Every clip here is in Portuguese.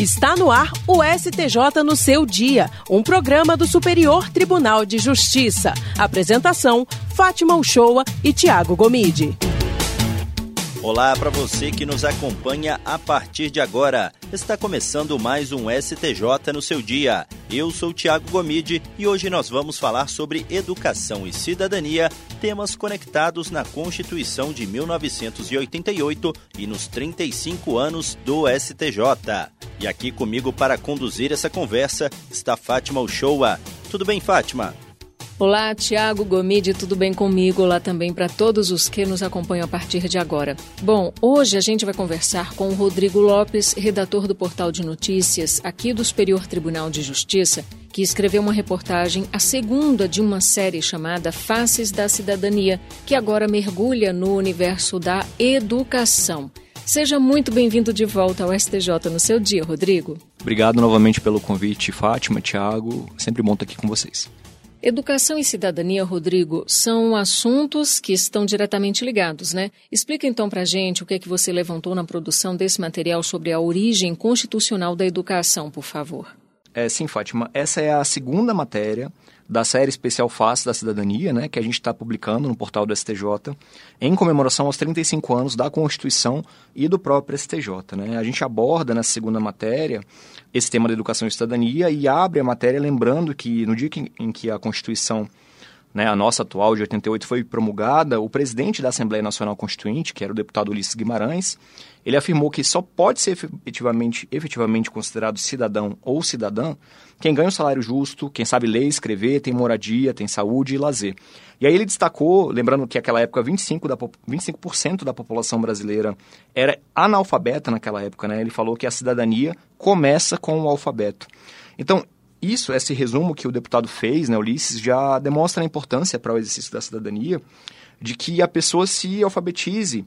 Está no ar o STJ no seu dia, um programa do Superior Tribunal de Justiça. Apresentação: Fátima Uchoa e Tiago Gomide. Olá para você que nos acompanha a partir de agora. Está começando mais um STJ no seu dia. Eu sou Tiago Gomide e hoje nós vamos falar sobre educação e cidadania, temas conectados na Constituição de 1988 e nos 35 anos do STJ. E aqui comigo para conduzir essa conversa está Fátima Uchoa. Tudo bem, Fátima? Olá, Tiago Gomide, tudo bem comigo? Olá também para todos os que nos acompanham a partir de agora. Bom, hoje a gente vai conversar com o Rodrigo Lopes, redator do portal de notícias aqui do Superior Tribunal de Justiça, que escreveu uma reportagem, a segunda de uma série chamada Faces da Cidadania, que agora mergulha no universo da educação. Seja muito bem-vindo de volta ao STJ no seu dia, Rodrigo. Obrigado novamente pelo convite, Fátima, Tiago. Sempre bom estar aqui com vocês. Educação e cidadania, Rodrigo, são assuntos que estão diretamente ligados, né? Explica então para a gente o que é que você levantou na produção desse material sobre a origem constitucional da educação, por favor. É, sim, Fátima. Essa é a segunda matéria da série especial Face da Cidadania, né, que a gente está publicando no portal do STJ, em comemoração aos 35 anos da Constituição e do próprio STJ. Né? A gente aborda nessa segunda matéria esse tema da educação e cidadania e abre a matéria lembrando que no dia em que a Constituição né, a nossa atual de 88 foi promulgada, o presidente da Assembleia Nacional Constituinte, que era o deputado Ulisses Guimarães, ele afirmou que só pode ser efetivamente, efetivamente considerado cidadão ou cidadã quem ganha um salário justo, quem sabe ler escrever, tem moradia, tem saúde e lazer. E aí ele destacou, lembrando que naquela época 25%, da, 25 da população brasileira era analfabeta naquela época, né? Ele falou que a cidadania começa com o alfabeto. Então, isso, esse resumo que o deputado fez, né, Ulisses, já demonstra a importância para o exercício da cidadania de que a pessoa se alfabetize,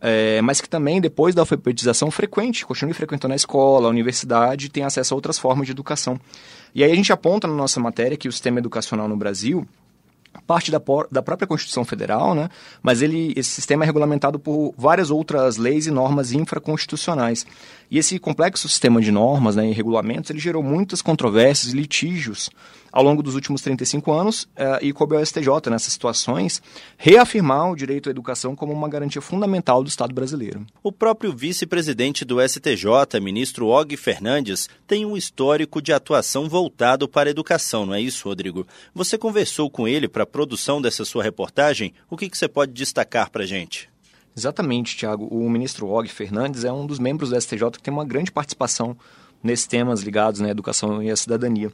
é, mas que também, depois da alfabetização, frequente, continue frequentando a escola, a universidade, tenha acesso a outras formas de educação. E aí a gente aponta na nossa matéria que o sistema educacional no Brasil parte da, da própria Constituição Federal, né? mas ele, esse sistema é regulamentado por várias outras leis e normas infraconstitucionais. E esse complexo sistema de normas né, e regulamentos ele gerou muitas controvérsias e litígios ao longo dos últimos 35 anos uh, e coube ao STJ, nessas situações, reafirmar o direito à educação como uma garantia fundamental do Estado brasileiro. O próprio vice-presidente do STJ, ministro Og Fernandes, tem um histórico de atuação voltado para a educação, não é isso, Rodrigo? Você conversou com ele para a produção dessa sua reportagem? O que, que você pode destacar para a gente? Exatamente, Tiago. O ministro Og Fernandes é um dos membros do STJ que tem uma grande participação nesses temas ligados à educação e à cidadania.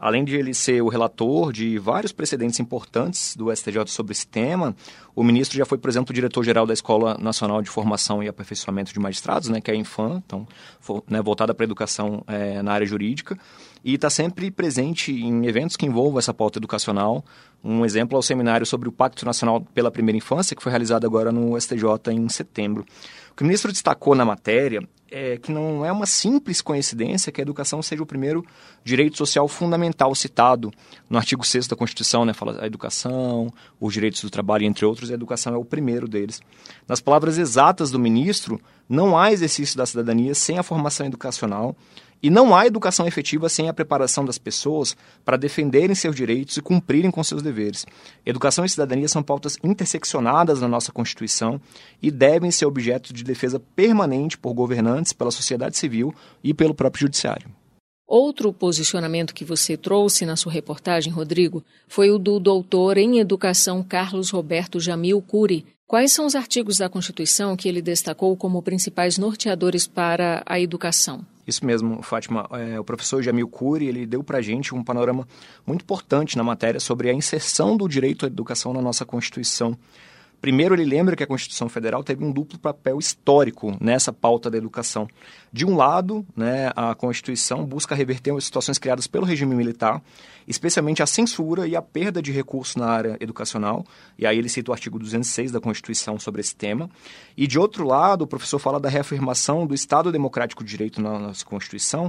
Além de ele ser o relator de vários precedentes importantes do STJ sobre esse tema, o ministro já foi, por exemplo, diretor-geral da Escola Nacional de Formação e Aperfeiçoamento de Magistrados, né, que é a Infam, então, for, né, voltada para a educação é, na área jurídica, e está sempre presente em eventos que envolvam essa pauta educacional. Um exemplo é o seminário sobre o Pacto Nacional pela Primeira Infância, que foi realizado agora no STJ em setembro. O que o ministro destacou na matéria é que não é uma simples coincidência que a educação seja o primeiro direito social fundamental citado no artigo 6 da Constituição, né? Fala a educação, os direitos do trabalho, entre outros, a educação é o primeiro deles. Nas palavras exatas do ministro, não há exercício da cidadania sem a formação educacional e não há educação efetiva sem a preparação das pessoas para defenderem seus direitos e cumprirem com seus deveres. Educação e cidadania são pautas interseccionadas na nossa Constituição e devem ser objeto de defesa permanente por governantes, pela sociedade civil e pelo próprio judiciário. Outro posicionamento que você trouxe na sua reportagem, Rodrigo, foi o do doutor em educação Carlos Roberto Jamil Cury. Quais são os artigos da Constituição que ele destacou como principais norteadores para a educação? Isso mesmo, Fátima. É, o professor Jamil Cury, ele deu para a gente um panorama muito importante na matéria sobre a inserção do direito à educação na nossa Constituição. Primeiro, ele lembra que a Constituição Federal teve um duplo papel histórico nessa pauta da educação. De um lado, né, a Constituição busca reverter as situações criadas pelo regime militar, especialmente a censura e a perda de recursos na área educacional, e aí ele cita o artigo 206 da Constituição sobre esse tema. E de outro lado, o professor fala da reafirmação do Estado Democrático de Direito na nossa Constituição.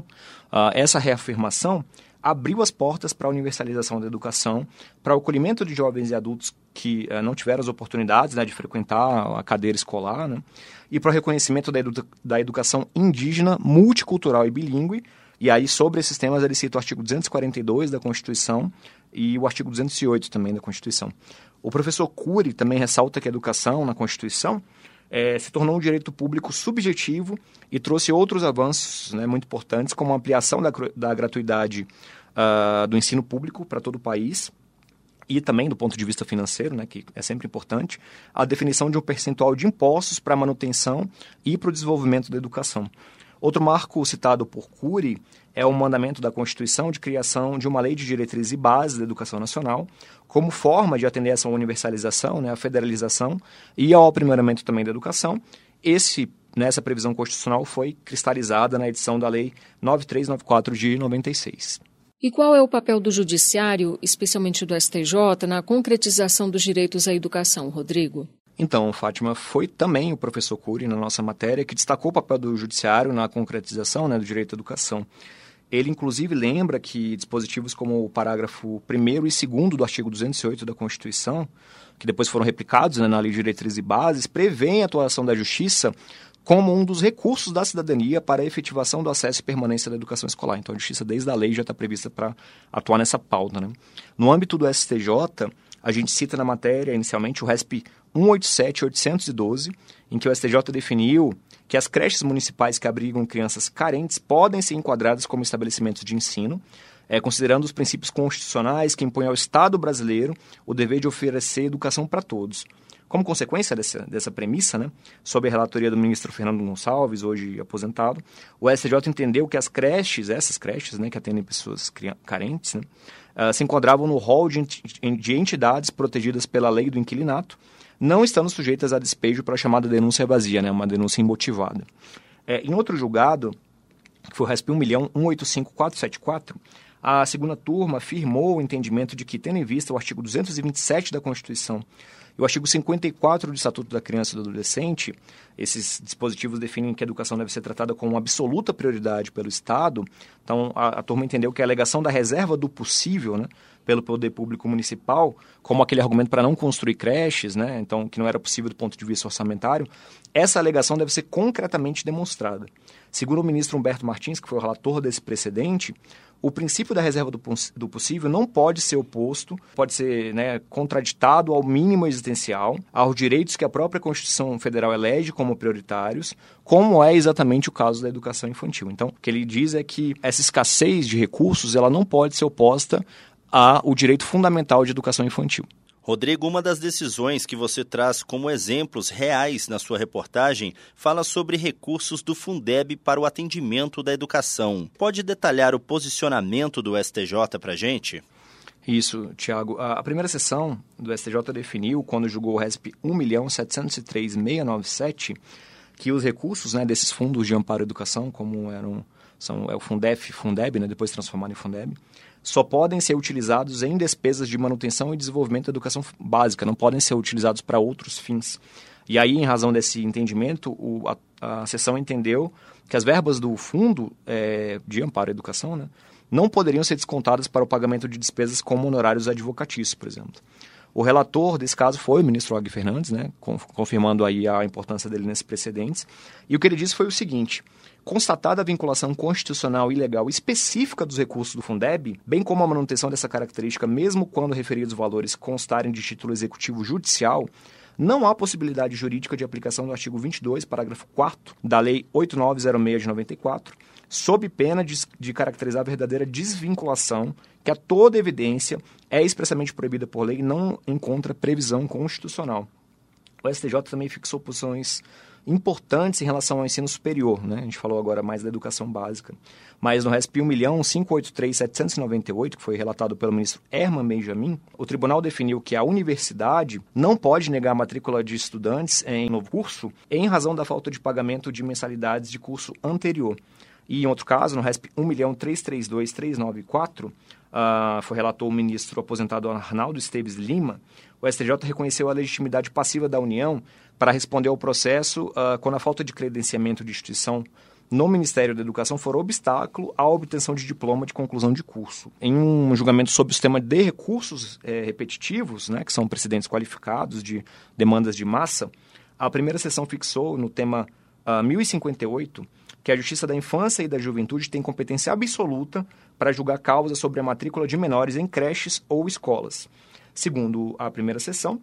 Uh, essa reafirmação abriu as portas para a universalização da educação, para o acolhimento de jovens e adultos que uh, não tiveram as oportunidades né, de frequentar a cadeira escolar, né, e para o reconhecimento da, edu da educação indígena, multicultural e bilíngue. E aí, sobre esses temas, ele cita o artigo 242 da Constituição e o artigo 208 também da Constituição. O professor Cury também ressalta que a educação na Constituição é, se tornou um direito público subjetivo e trouxe outros avanços né, muito importantes, como a ampliação da, da gratuidade uh, do ensino público para todo o país e também do ponto de vista financeiro, né, que é sempre importante, a definição de um percentual de impostos para a manutenção e para o desenvolvimento da educação. Outro marco citado por Cury é o mandamento da Constituição de criação de uma lei de diretrizes e bases da educação nacional, como forma de atender essa universalização, né, a federalização e ao aprimoramento também da educação. Esse, nessa previsão constitucional foi cristalizada na edição da Lei 9394 de 96. E qual é o papel do Judiciário, especialmente do STJ, na concretização dos direitos à educação, Rodrigo? Então, Fátima, foi também o professor Cury, na nossa matéria, que destacou o papel do judiciário na concretização né, do direito à educação. Ele, inclusive, lembra que dispositivos como o parágrafo 1 e 2 do artigo 208 da Constituição, que depois foram replicados né, na Lei de Diretrizes e Bases, prevêem a atuação da Justiça como um dos recursos da cidadania para a efetivação do acesso e permanência da educação escolar. Então, a Justiça, desde a lei, já está prevista para atuar nessa pauta. Né? No âmbito do STJ, a gente cita na matéria, inicialmente, o RESP 187-812, em que o STJ definiu que as creches municipais que abrigam crianças carentes podem ser enquadradas como estabelecimentos de ensino, é, considerando os princípios constitucionais que impõem ao Estado brasileiro o dever de oferecer educação para todos. Como consequência dessa, dessa premissa, né, sob a relatoria do ministro Fernando Gonçalves, hoje aposentado, o STJ entendeu que as creches, essas creches né, que atendem pessoas carentes, né, uh, se enquadravam no rol de, de entidades protegidas pela lei do inquilinato, não estando sujeitas a despejo para a chamada denúncia vazia, né, uma denúncia imotivada. É, em outro julgado, que foi o RESP 1.185474, a segunda turma afirmou o entendimento de que, tendo em vista o artigo 227 da Constituição e o artigo 54 do Estatuto da Criança e do Adolescente, esses dispositivos definem que a educação deve ser tratada com absoluta prioridade pelo Estado. Então, a, a turma entendeu que a alegação da reserva do possível, né, pelo poder público municipal, como aquele argumento para não construir creches, né, então que não era possível do ponto de vista orçamentário, essa alegação deve ser concretamente demonstrada. Segundo o ministro Humberto Martins, que foi o relator desse precedente, o princípio da reserva do, do possível não pode ser oposto, pode ser né, contraditado ao mínimo existencial, aos direitos que a própria Constituição Federal elege como prioritários, como é exatamente o caso da educação infantil. Então, o que ele diz é que essa escassez de recursos ela não pode ser oposta ao direito fundamental de educação infantil. Rodrigo, uma das decisões que você traz como exemplos reais na sua reportagem fala sobre recursos do Fundeb para o atendimento da educação. Pode detalhar o posicionamento do STJ para a gente? Isso, Tiago. A primeira sessão do STJ definiu, quando julgou o RESP 1.703.697, que os recursos né, desses fundos de amparo à educação, como eram são, é o Fundef, Fundeb, né, depois transformado em Fundeb, só podem ser utilizados em despesas de manutenção e desenvolvimento da educação básica, não podem ser utilizados para outros fins. E aí, em razão desse entendimento, o, a, a sessão entendeu que as verbas do fundo é, de amparo à educação né, não poderiam ser descontadas para o pagamento de despesas como honorários advocatícios, por exemplo. O relator desse caso foi o ministro Og Fernandes, né, confirmando aí a importância dele nesses precedentes. E o que ele disse foi o seguinte: constatada a vinculação constitucional e legal específica dos recursos do Fundeb, bem como a manutenção dessa característica, mesmo quando referidos valores constarem de título executivo judicial, não há possibilidade jurídica de aplicação do artigo 22, parágrafo 4 da Lei 8906 de 94, sob pena de, de caracterizar a verdadeira desvinculação que a toda evidência é expressamente proibida por lei e não encontra previsão constitucional. O STJ também fixou posições importantes em relação ao ensino superior, né? A gente falou agora mais da educação básica. Mas no RESP 1.583.798, que foi relatado pelo ministro Herman Benjamin, o tribunal definiu que a universidade não pode negar a matrícula de estudantes em novo curso em razão da falta de pagamento de mensalidades de curso anterior. E em outro caso, no RESP 1.332.394, uh, foi relatou o ministro aposentado Arnaldo Esteves Lima, o STJ reconheceu a legitimidade passiva da União para responder ao processo uh, quando a falta de credenciamento de instituição no Ministério da Educação foram obstáculo à obtenção de diploma de conclusão de curso. Em um julgamento sobre o sistema de recursos é, repetitivos, né, que são precedentes qualificados de demandas de massa, a primeira sessão fixou no tema uh, ah, 1058 que a Justiça da Infância e da Juventude tem competência absoluta para julgar causas sobre a matrícula de menores em creches ou escolas. Segundo a primeira sessão,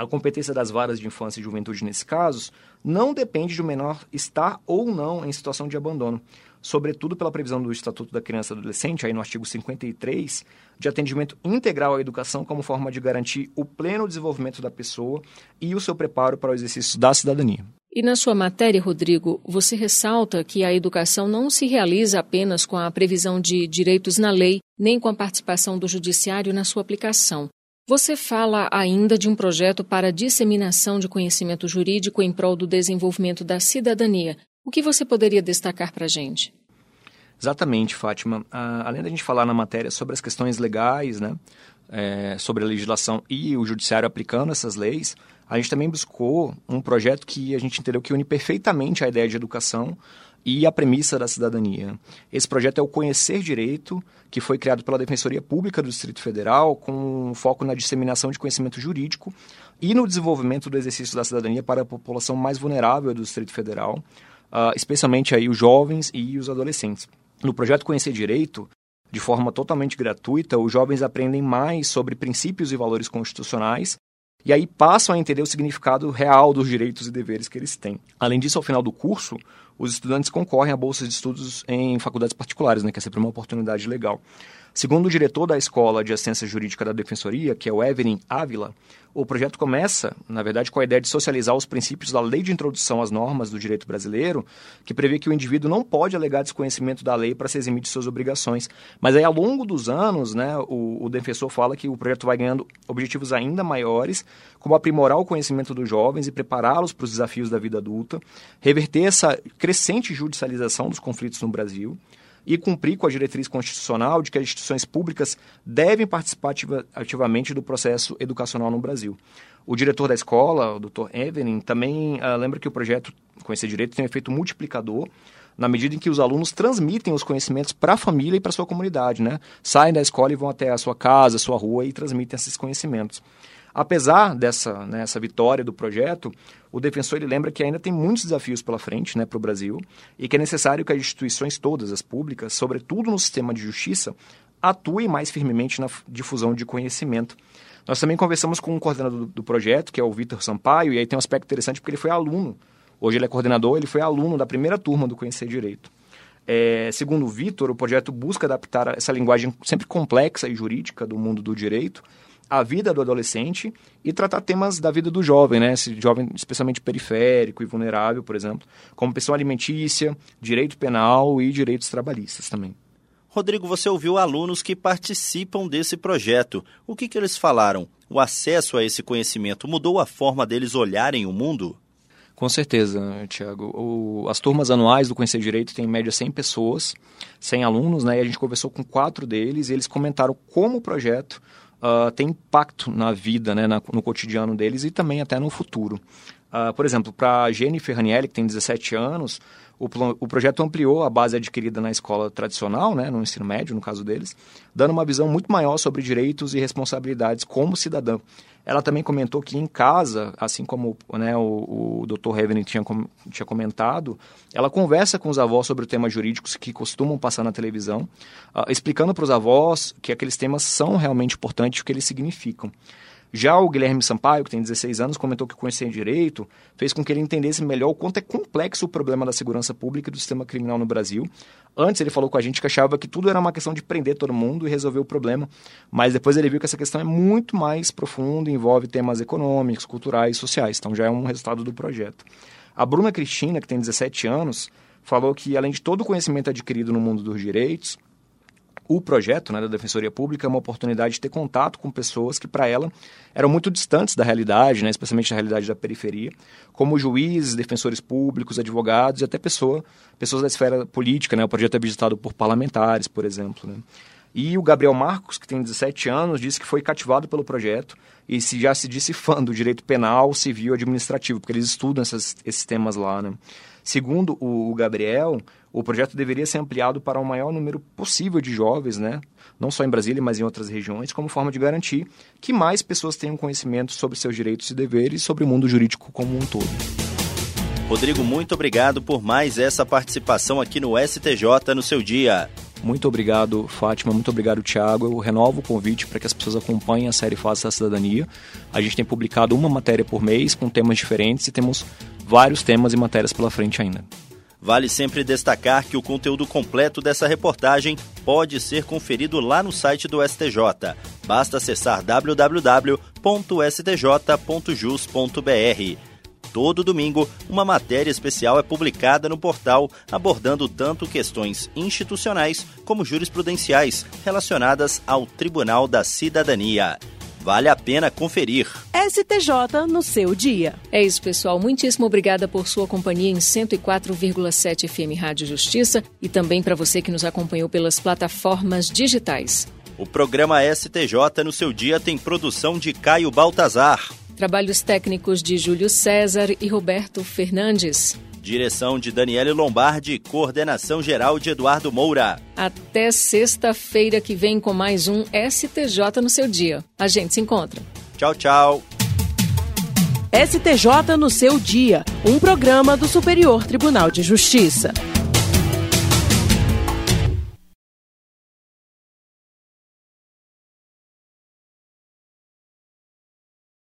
a competência das varas de infância e juventude nesses casos não depende de o menor estar ou não em situação de abandono, sobretudo pela previsão do Estatuto da Criança e do Adolescente, aí no artigo 53, de atendimento integral à educação como forma de garantir o pleno desenvolvimento da pessoa e o seu preparo para o exercício da cidadania. E na sua matéria, Rodrigo, você ressalta que a educação não se realiza apenas com a previsão de direitos na lei, nem com a participação do judiciário na sua aplicação. Você fala ainda de um projeto para disseminação de conhecimento jurídico em prol do desenvolvimento da cidadania. O que você poderia destacar para a gente? Exatamente, Fátima. Ah, além da gente falar na matéria sobre as questões legais, né, é, sobre a legislação e o judiciário aplicando essas leis, a gente também buscou um projeto que a gente entendeu que une perfeitamente a ideia de educação e a premissa da cidadania. Esse projeto é o Conhecer Direito, que foi criado pela Defensoria Pública do Distrito Federal, com foco na disseminação de conhecimento jurídico e no desenvolvimento do exercício da cidadania para a população mais vulnerável do Distrito Federal, uh, especialmente aí os jovens e os adolescentes. No projeto Conhecer Direito, de forma totalmente gratuita, os jovens aprendem mais sobre princípios e valores constitucionais e aí passam a entender o significado real dos direitos e deveres que eles têm. Além disso, ao final do curso, os estudantes concorrem a bolsas de estudos em faculdades particulares, né, que é sempre uma oportunidade legal. Segundo o diretor da Escola de Assistência Jurídica da Defensoria, que é o Evelyn Ávila, o projeto começa, na verdade, com a ideia de socializar os princípios da Lei de Introdução às Normas do Direito Brasileiro, que prevê que o indivíduo não pode alegar desconhecimento da lei para se eximir de suas obrigações. Mas aí, ao longo dos anos, né, o, o defensor fala que o projeto vai ganhando objetivos ainda maiores, como aprimorar o conhecimento dos jovens e prepará-los para os desafios da vida adulta, reverter essa crescente judicialização dos conflitos no Brasil, e cumprir com a diretriz constitucional de que as instituições públicas devem participar ativa, ativamente do processo educacional no Brasil. O diretor da escola, o Dr. Evelyn, também uh, lembra que o projeto Conhecer Direito tem um efeito multiplicador na medida em que os alunos transmitem os conhecimentos para a família e para a sua comunidade, né? Saem da escola e vão até a sua casa, a sua rua e transmitem esses conhecimentos. Apesar dessa né, vitória do projeto, o defensor ele lembra que ainda tem muitos desafios pela frente né, para o Brasil e que é necessário que as instituições todas, as públicas, sobretudo no sistema de justiça, atuem mais firmemente na difusão de conhecimento. Nós também conversamos com um coordenador do, do projeto, que é o Vitor Sampaio, e aí tem um aspecto interessante porque ele foi aluno. Hoje ele é coordenador, ele foi aluno da primeira turma do Conhecer Direito. É, segundo o Vitor, o projeto busca adaptar essa linguagem sempre complexa e jurídica do mundo do direito a vida do adolescente e tratar temas da vida do jovem, né? Esse jovem especialmente periférico e vulnerável, por exemplo, como pessoa alimentícia, direito penal e direitos trabalhistas também. Rodrigo, você ouviu alunos que participam desse projeto. O que, que eles falaram? O acesso a esse conhecimento mudou a forma deles olharem o mundo? Com certeza, Tiago. As turmas anuais do Conhecer Direito têm em média 100 pessoas, 100 alunos, né? E a gente conversou com quatro deles e eles comentaram como o projeto uh, tem impacto na vida, né, na, no cotidiano deles e também até no futuro. Uh, por exemplo, para a Jennifer Ranielli, que tem 17 anos, o, o, projeto ampliou a base adquirida na escola tradicional, né, no ensino médio, no caso deles, dando uma visão muito maior sobre direitos e responsabilidades como cidadã. Ela também comentou que em casa, assim como né, o, o Dr. Heaven tinha, tinha comentado, ela conversa com os avós sobre temas jurídicos que costumam passar na televisão, uh, explicando para os avós que aqueles temas são realmente importantes o que eles significam. Já o Guilherme Sampaio, que tem 16 anos, comentou que conhecer direito fez com que ele entendesse melhor o quanto é complexo o problema da segurança pública e do sistema criminal no Brasil. Antes ele falou com a gente que achava que tudo era uma questão de prender todo mundo e resolver o problema, mas depois ele viu que essa questão é muito mais profunda, envolve temas econômicos, culturais, sociais, então já é um resultado do projeto. A Bruna Cristina, que tem 17 anos, falou que além de todo o conhecimento adquirido no mundo dos direitos, o projeto né, da Defensoria Pública é uma oportunidade de ter contato com pessoas que, para ela, eram muito distantes da realidade, né, especialmente da realidade da periferia, como juízes, defensores públicos, advogados e até pessoa, pessoas da esfera política. Né, o projeto é visitado por parlamentares, por exemplo. Né. E o Gabriel Marcos, que tem 17 anos, disse que foi cativado pelo projeto e se, já se disse fã do direito penal, civil e administrativo, porque eles estudam essas, esses temas lá. Né. Segundo o Gabriel, o projeto deveria ser ampliado para o maior número possível de jovens, né? não só em Brasília, mas em outras regiões, como forma de garantir que mais pessoas tenham conhecimento sobre seus direitos e deveres e sobre o mundo jurídico como um todo. Rodrigo, muito obrigado por mais essa participação aqui no STJ no seu dia. Muito obrigado, Fátima. Muito obrigado, Tiago. Eu renovo o convite para que as pessoas acompanhem a série Face da Cidadania. A gente tem publicado uma matéria por mês com temas diferentes e temos vários temas e matérias pela frente ainda. Vale sempre destacar que o conteúdo completo dessa reportagem pode ser conferido lá no site do STJ. Basta acessar www.stj.jus.br. Todo domingo, uma matéria especial é publicada no portal, abordando tanto questões institucionais como jurisprudenciais relacionadas ao Tribunal da Cidadania. Vale a pena conferir. STJ no seu dia. É isso, pessoal. Muitíssimo obrigada por sua companhia em 104,7 FM Rádio Justiça e também para você que nos acompanhou pelas plataformas digitais. O programa STJ no seu dia tem produção de Caio Baltazar. Trabalhos técnicos de Júlio César e Roberto Fernandes. Direção de Daniele Lombardi, coordenação geral de Eduardo Moura. Até sexta-feira que vem com mais um STJ no seu dia. A gente se encontra. Tchau, tchau. STJ no seu dia, um programa do Superior Tribunal de Justiça.